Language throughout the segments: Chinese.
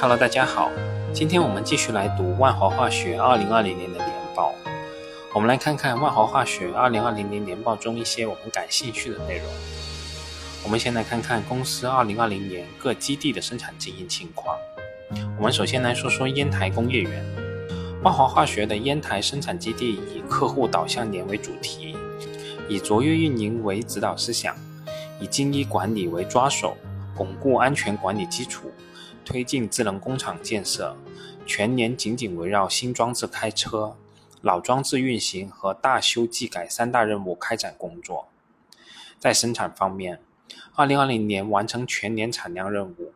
Hello，大家好，今天我们继续来读万华化学2020年的年报。我们来看看万华化学2020年年报中一些我们感兴趣的内容。我们先来看看公司2020年各基地的生产经营情况。我们首先来说说烟台工业园。万华化学的烟台生产基地以客户导向年为主题，以卓越运营为指导思想，以精益管理为抓手，巩固安全管理基础。推进智能工厂建设，全年紧紧围绕新装置开车、老装置运行和大修技改三大任务开展工作。在生产方面，2020年完成全年产量任务。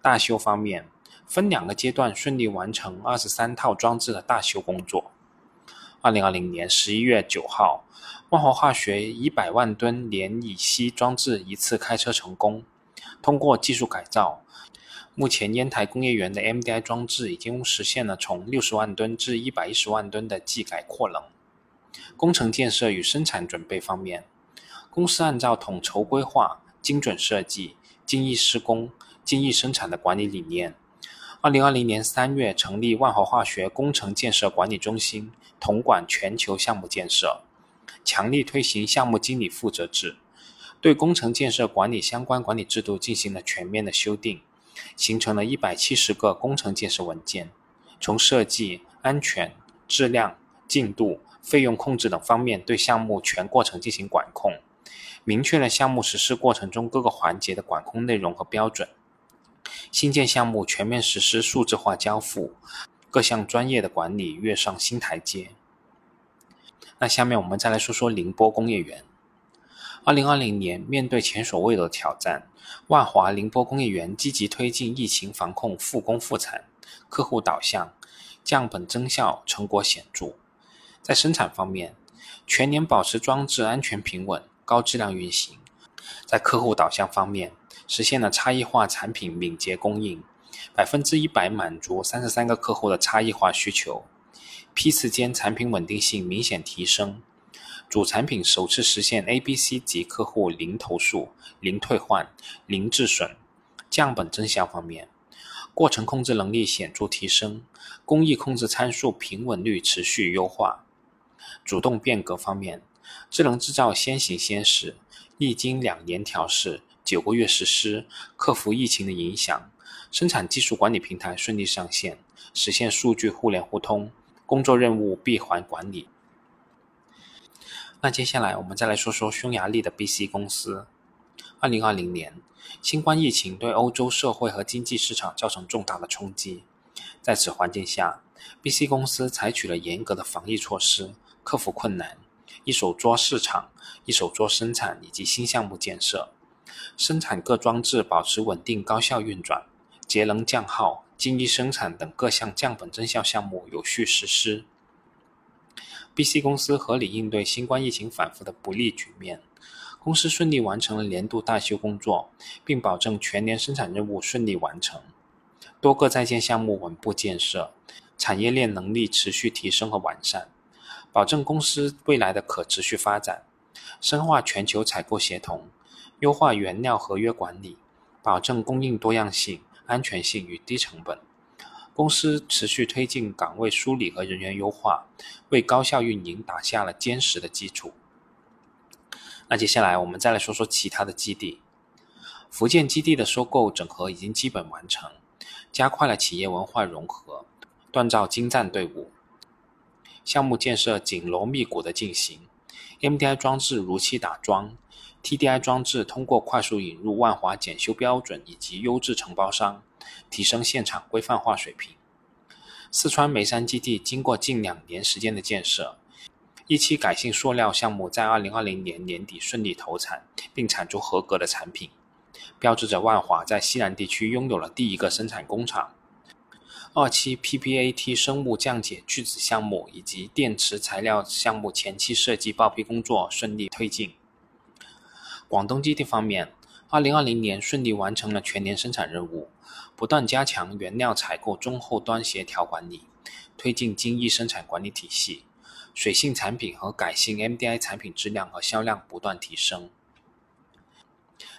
大修方面，分两个阶段顺利完成23套装置的大修工作。2020年11月9号，万华化学以百万吨联乙烯装置一次开车成功，通过技术改造。目前，烟台工业园的 MDI 装置已经实现了从六十万吨至一百一十万吨的技改扩能。工程建设与生产准备方面，公司按照统筹规划、精准设计、精益施工、精益生产的管理理念，二零二零年三月成立万华化学工程建设管理中心，统管全球项目建设，强力推行项目经理负责制，对工程建设管理相关管理制度进行了全面的修订。形成了一百七十个工程建设文件，从设计、安全、质量、进度、费用控制等方面对项目全过程进行管控，明确了项目实施过程中各个环节的管控内容和标准。新建项目全面实施数字化交付，各项专业的管理跃上新台阶。那下面我们再来说说宁波工业园。二零二零年，面对前所未有的挑战，万华宁波工业园积极推进疫情防控，复工复产，客户导向，降本增效，成果显著。在生产方面，全年保持装置安全平稳、高质量运行。在客户导向方面，实现了差异化产品敏捷供应，百分之一百满足三十三个客户的差异化需求，批次间产品稳定性明显提升。主产品首次实现 A、B、C 级客户零投诉、零退换、零质损，降本增效方面，过程控制能力显著提升，工艺控制参数平稳率持续优化。主动变革方面，智能制造先行先试，历经两年调试、九个月实施，克服疫情的影响，生产技术管理平台顺利上线，实现数据互联互通，工作任务闭环管理。那接下来我们再来说说匈牙利的 BC 公司。二零二零年，新冠疫情对欧洲社会和经济市场造成重大的冲击。在此环境下，BC 公司采取了严格的防疫措施，克服困难，一手抓市场，一手抓生产以及新项目建设，生产各装置保持稳定高效运转，节能降耗、精益生产等各项降本增效项目有序实施。BC 公司合理应对新冠疫情反复的不利局面，公司顺利完成了年度大修工作，并保证全年生产任务顺利完成，多个在建项目稳步建设，产业链能力持续提升和完善，保证公司未来的可持续发展，深化全球采购协同，优化原料合约管理，保证供应多样性、安全性与低成本。公司持续推进岗位梳理和人员优化，为高效运营打下了坚实的基础。那接下来我们再来说说其他的基地。福建基地的收购整合已经基本完成，加快了企业文化融合，锻造精湛队伍。项目建设紧锣密鼓的进行，MDI 装置如期打桩，TDI 装置通过快速引入万华检修标准以及优质承包商。提升现场规范化水平。四川眉山基地经过近两年时间的建设，一期改性塑料项目在二零二零年年底顺利投产，并产出合格的产品，标志着万华在西南地区拥有了第一个生产工厂。二期 PPAT 生物降解聚酯项目以及电池材料项目前期设计报批工作顺利推进。广东基地方面。二零二零年顺利完成了全年生产任务，不断加强原料采购中后端协调管理，推进精益生产管理体系，水性产品和改性 MDI 产品质量和销量不断提升。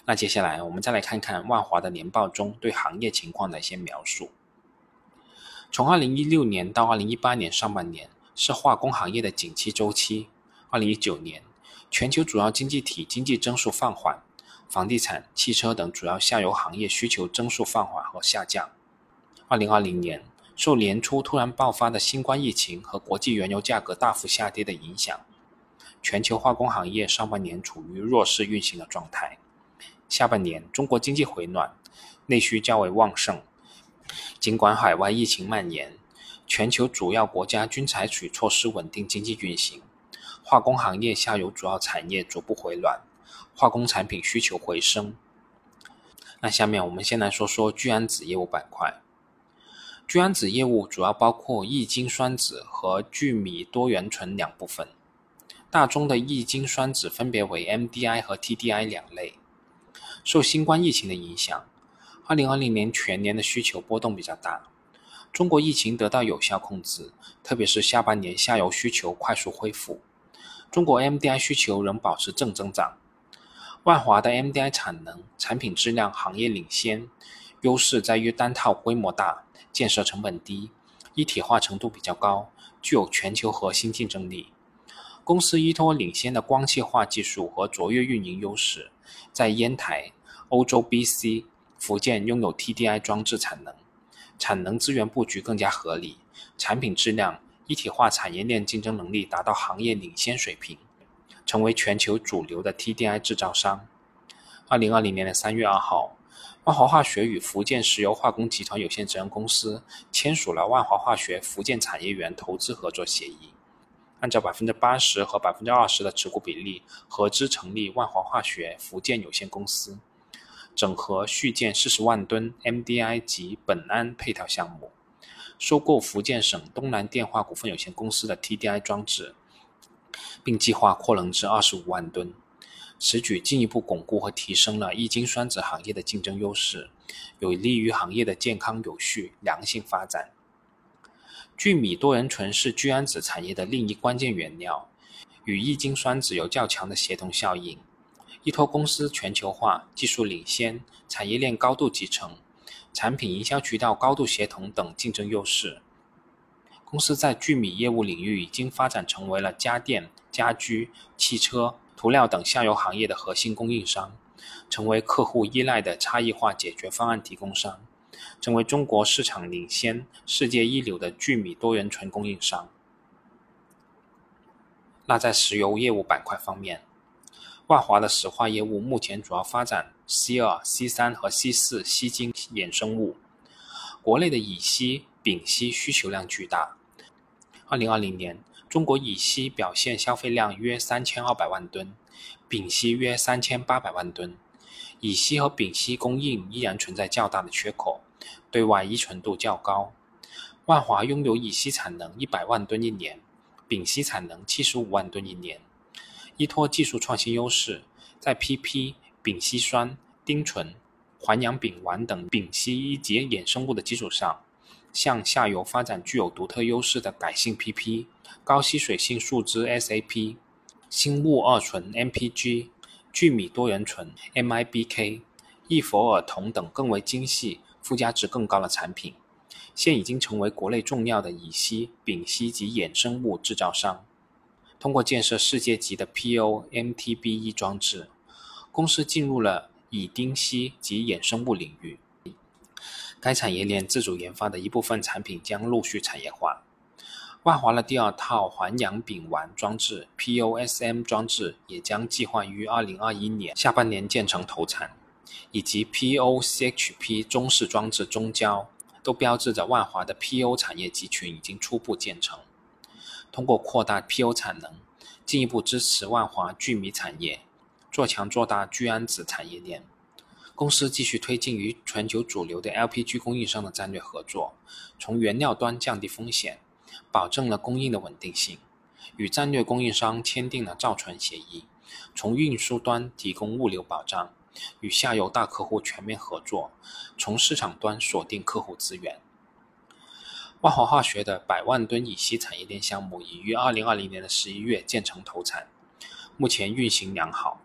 那接下来我们再来看看万华的年报中对行业情况的一些描述。从2016年到2018年上半年是化工行业的景气周期。2019年，全球主要经济体经济增速放缓，房地产、汽车等主要下游行业需求增速放缓和下降。2020年，受年初突然爆发的新冠疫情和国际原油价格大幅下跌的影响，全球化工行业上半年处于弱势运行的状态。下半年，中国经济回暖，内需较为旺盛。尽管海外疫情蔓延，全球主要国家均采取措施稳定经济运行，化工行业下游主要产业逐步回暖，化工产品需求回升。那下面我们先来说说聚氨酯业务板块。聚氨酯业务主要包括异晶酸酯和聚醚多元醇两部分，大宗的异晶酸酯分别为 MDI 和 TDI 两类。受新冠疫情的影响。二零二零年全年的需求波动比较大，中国疫情得到有效控制，特别是下半年下游需求快速恢复，中国 MDI 需求仍保持正增长。万华的 MDI 产能、产品质量行业领先，优势在于单套规模大、建设成本低、一体化程度比较高，具有全球核心竞争力。公司依托领先的光气化技术和卓越运营优势，在烟台、欧洲 BC。福建拥有 TDI 装置产能，产能资源布局更加合理，产品质量一体化产业链竞争能力达到行业领先水平，成为全球主流的 TDI 制造商。二零二零年的三月二号，万华化学与福建石油化工集团有限责任公司签署了万华化学福建产业园投资合作协议，按照百分之八十和百分之二十的持股比例合资成立万华化学福建有限公司。整合续建四十万吨 MDI 及苯胺配套项目，收购福建省东南电化股份有限公司的 TDI 装置，并计划扩能至二十五万吨。此举进一步巩固和提升了异晶酸酯行业的竞争优势，有利于行业的健康有序、良性发展。聚米多元醇是聚氨酯产业的另一关键原料，与异晶酸酯有较强的协同效应。依托公司全球化、技术领先、产业链高度集成、产品营销渠道高度协同等竞争优势，公司在聚米业务领域已经发展成为了家电、家居、汽车、涂料等下游行业的核心供应商，成为客户依赖的差异化解决方案提供商，成为中国市场领先、世界一流的聚米多元醇供应商。那在石油业务板块方面，万华的石化业务目前主要发展 C 二、C 三和 C 四烯烃衍生物。国内的乙烯、丙烯需求量巨大。二零二零年，中国乙烯表现消费量约三千二百万吨，丙烯约三千八百万吨。乙烯和丙烯供应依然存在较大的缺口，对外依存度较高。万华拥有乙烯产能一百万吨一年，丙烯产能七十五万吨一年。依托技术创新优势，在 PP、丙烯酸、丁醇、环氧丙烷等丙烯一级衍生物的基础上，向下游发展具有独特优势的改性 PP、高吸水性树脂 SAP、新木二醇 MPG、聚米多元醇 MIBK、异氟尔酮等更为精细、附加值更高的产品，现已经成为国内重要的乙烯、丙烯及衍生物制造商。通过建设世界级的 PO-MTBE 装置，公司进入了乙丁烯及衍生物领域。该产业链自主研发的一部分产品将陆续产业化。万华的第二套环氧丙烷装置 POSM 装置也将计划于2021年下半年建成投产，以及 PO-CHP 中式装置中焦，都标志着万华的 PO 产业集群已经初步建成。通过扩大 PO 产能，进一步支持万华聚醚产业，做强做大聚氨酯产业链。公司继续推进与全球主流的 LPG 供应商的战略合作，从原料端降低风险，保证了供应的稳定性。与战略供应商签订了造船协议，从运输端提供物流保障，与下游大客户全面合作，从市场端锁定客户资源。万华化学的百万吨乙烯产业链项目已于二零二零年的十一月建成投产，目前运行良好。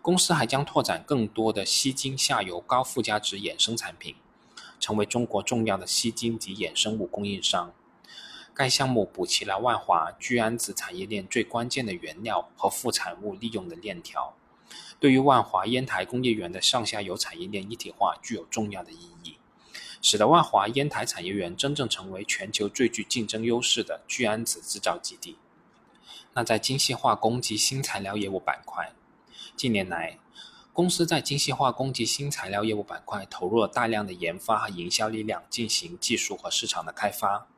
公司还将拓展更多的烯烃下游高附加值衍生产品，成为中国重要的烯烃及衍生物供应商。该项目补齐了万华聚氨酯产业链最关键的原料和副产物利用的链条，对于万华烟台工业园的上下游产业链一体化具有重要的意义，使得万华烟台产业园真正成为全球最具竞争优势的聚氨酯制造基地。那在精细化工及新材料业务板块，近年来，公司在精细化工及新材料业务板块投入了大量的研发和营销力量，进行技术和市场的开发。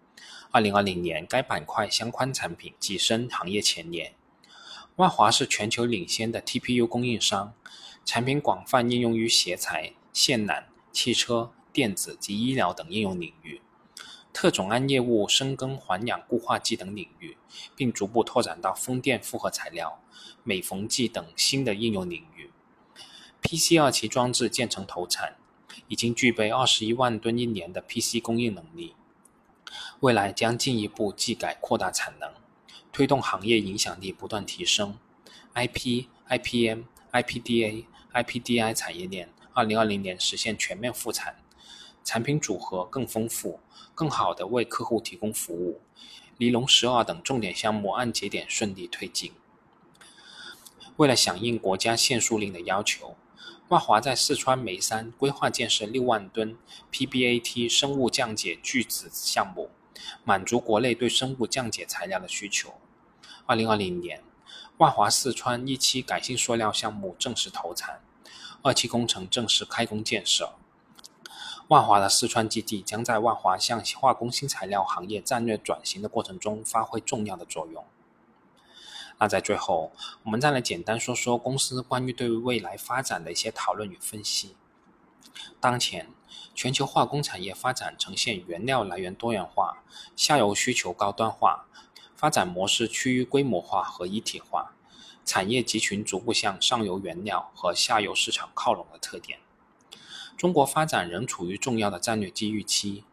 二零二零年，该板块相关产品跻身行业前列。万华是全球领先的 TPU 供应商，产品广泛应用于鞋材、线缆、汽车、电子及医疗等应用领域。特种胺业务深耕环氧固化剂等领域，并逐步拓展到风电复合材料、美缝剂等新的应用领域。PC 二期装置建成投产，已经具备二十一万吨一年的 PC 供应能力。未来将进一步技改扩大产能，推动行业影响力不断提升。IP、IPM、IPDA、IPDI 产业链二零二零年实现全面复产，产品组合更丰富，更好地为客户提供服务。离龙十二等重点项目按节点顺利推进。为了响应国家限塑令的要求。万华在四川眉山规划建设六万吨 PBAT 生物降解聚酯项目，满足国内对生物降解材料的需求。二零二零年，万华四川一期改性塑料项目正式投产，二期工程正式开工建设。万华的四川基地将在万华向化工新材料行业战略转型的过程中发挥重要的作用。那在最后，我们再来简单说说公司关于对未来发展的一些讨论与分析。当前，全球化工产业发展呈现原料来源多元化、下游需求高端化、发展模式趋于规模化和一体化，产业集群逐步向上游原料和下游市场靠拢的特点。中国发展仍处于重要的战略机遇期，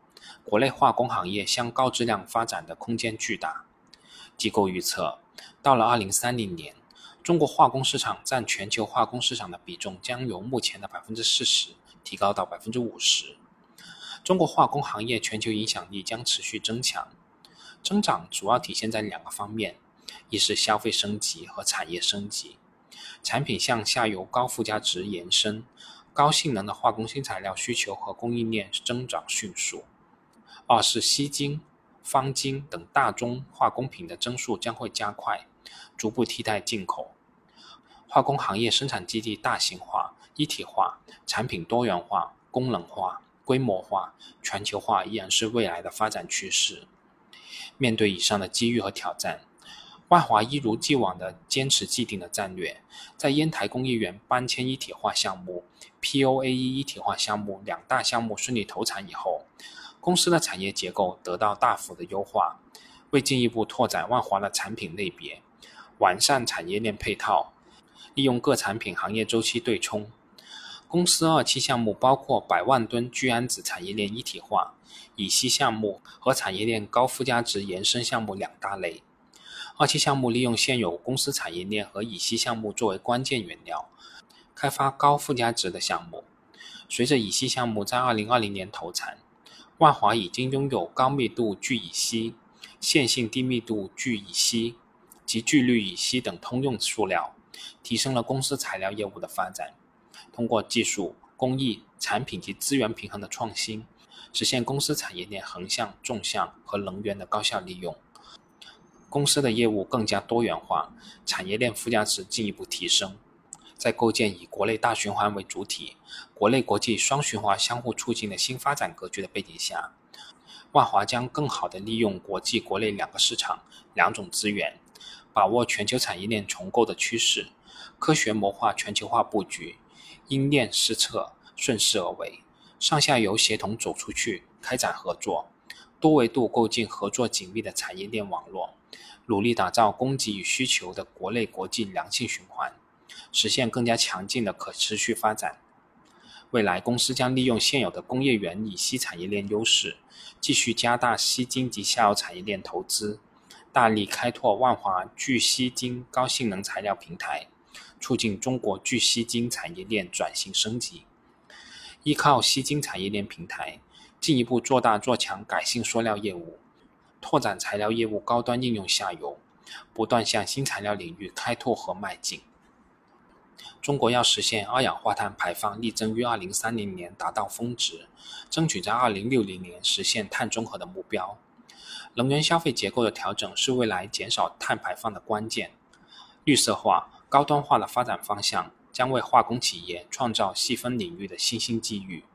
国内化工行业向高质量发展的空间巨大。机构预测。到了二零三零年，中国化工市场占全球化工市场的比重将由目前的百分之四十提高到百分之五十。中国化工行业全球影响力将持续增强，增长主要体现在两个方面：一是消费升级和产业升级，产品向下游高附加值延伸，高性能的化工新材料需求和供应链增长迅速；二是硒晶。方晶等大宗化工品的增速将会加快，逐步替代进口。化工行业生产基地大型化、一体化、产品多元化、功能化、规模化、全球化依然是未来的发展趋势。面对以上的机遇和挑战，万华一如既往地坚持既定的战略，在烟台工业园搬迁一体化项目、POAE 一体化项目两大项目顺利投产以后。公司的产业结构得到大幅的优化，为进一步拓展万华的产品类别，完善产业链配套，利用各产品行业周期对冲。公司二期项目包括百万吨聚氨酯产业链一体化、乙烯项目和产业链高附加值延伸项目两大类。二期项目利用现有公司产业链和乙烯项目作为关键原料，开发高附加值的项目。随着乙烯项目在二零二零年投产。万华已经拥有高密度聚乙烯、线性低密度聚乙烯及聚氯乙烯等通用塑料，提升了公司材料业务的发展。通过技术、工艺、产品及资源平衡的创新，实现公司产业链横向、纵向和能源的高效利用，公司的业务更加多元化，产业链附加值进一步提升。在构建以国内大循环为主体、国内国际双循环相互促进的新发展格局的背景下，万华将更好地利用国际、国内两个市场、两种资源，把握全球产业链重构的趋势，科学谋划全球化布局，因链施策，顺势而为，上下游协同走出去，开展合作，多维度构建合作紧密的产业链网络，努力打造供给与需求的国内国际良性循环。实现更加强劲的可持续发展。未来，公司将利用现有的工业园乙烯产业链优势，继续加大硒晶及下游产业链投资，大力开拓万华聚烯晶高性能材料平台，促进中国聚烯晶产业链转型升级。依靠硒晶产业链平台，进一步做大做强改性塑料业务，拓展材料业务高端应用下游，不断向新材料领域开拓和迈进。中国要实现二氧化碳排放力争于二零三零年达到峰值，争取在二零六零年实现碳中和的目标。能源消费结构的调整是未来减少碳排放的关键。绿色化、高端化的发展方向将为化工企业创造细分领域的新兴机遇。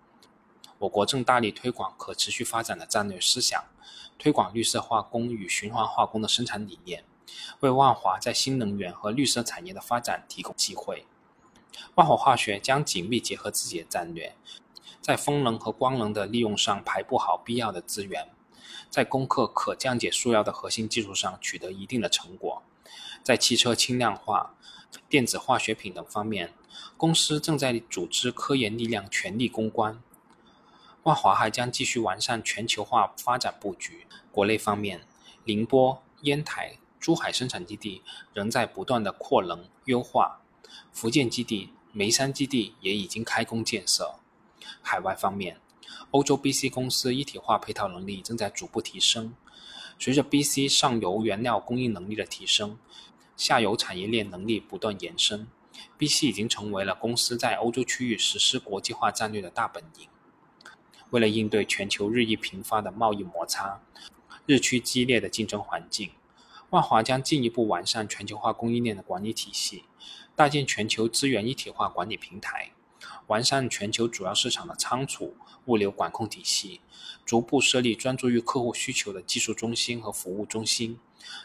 我国正大力推广可持续发展的战略思想，推广绿色化工与循环化工的生产理念，为万华在新能源和绿色产业的发展提供机会。万华化学将紧密结合自己的战略，在风能和光能的利用上排布好必要的资源，在攻克可降解塑料的核心技术上取得一定的成果，在汽车轻量化、电子化学品等方面，公司正在组织科研力量全力攻关。万华还将继续完善全球化发展布局。国内方面，宁波、烟台、珠海生产基地仍在不断的扩能优化。福建基地、眉山基地也已经开工建设。海外方面，欧洲 BC 公司一体化配套能力正在逐步提升。随着 BC 上游原料供应能力的提升，下游产业链能力不断延伸，BC 已经成为了公司在欧洲区域实施国际化战略的大本营。为了应对全球日益频发的贸易摩擦、日趋激烈的竞争环境，万华将进一步完善全球化供应链的管理体系。搭建全球资源一体化管理平台，完善全球主要市场的仓储物流管控体系，逐步设立专注于客户需求的技术中心和服务中心，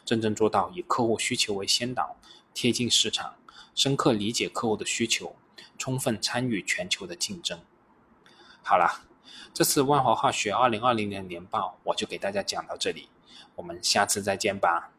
真正做到以客户需求为先导，贴近市场，深刻理解客户的需求，充分参与全球的竞争。好了，这次万华化学二零二零年年报我就给大家讲到这里，我们下次再见吧。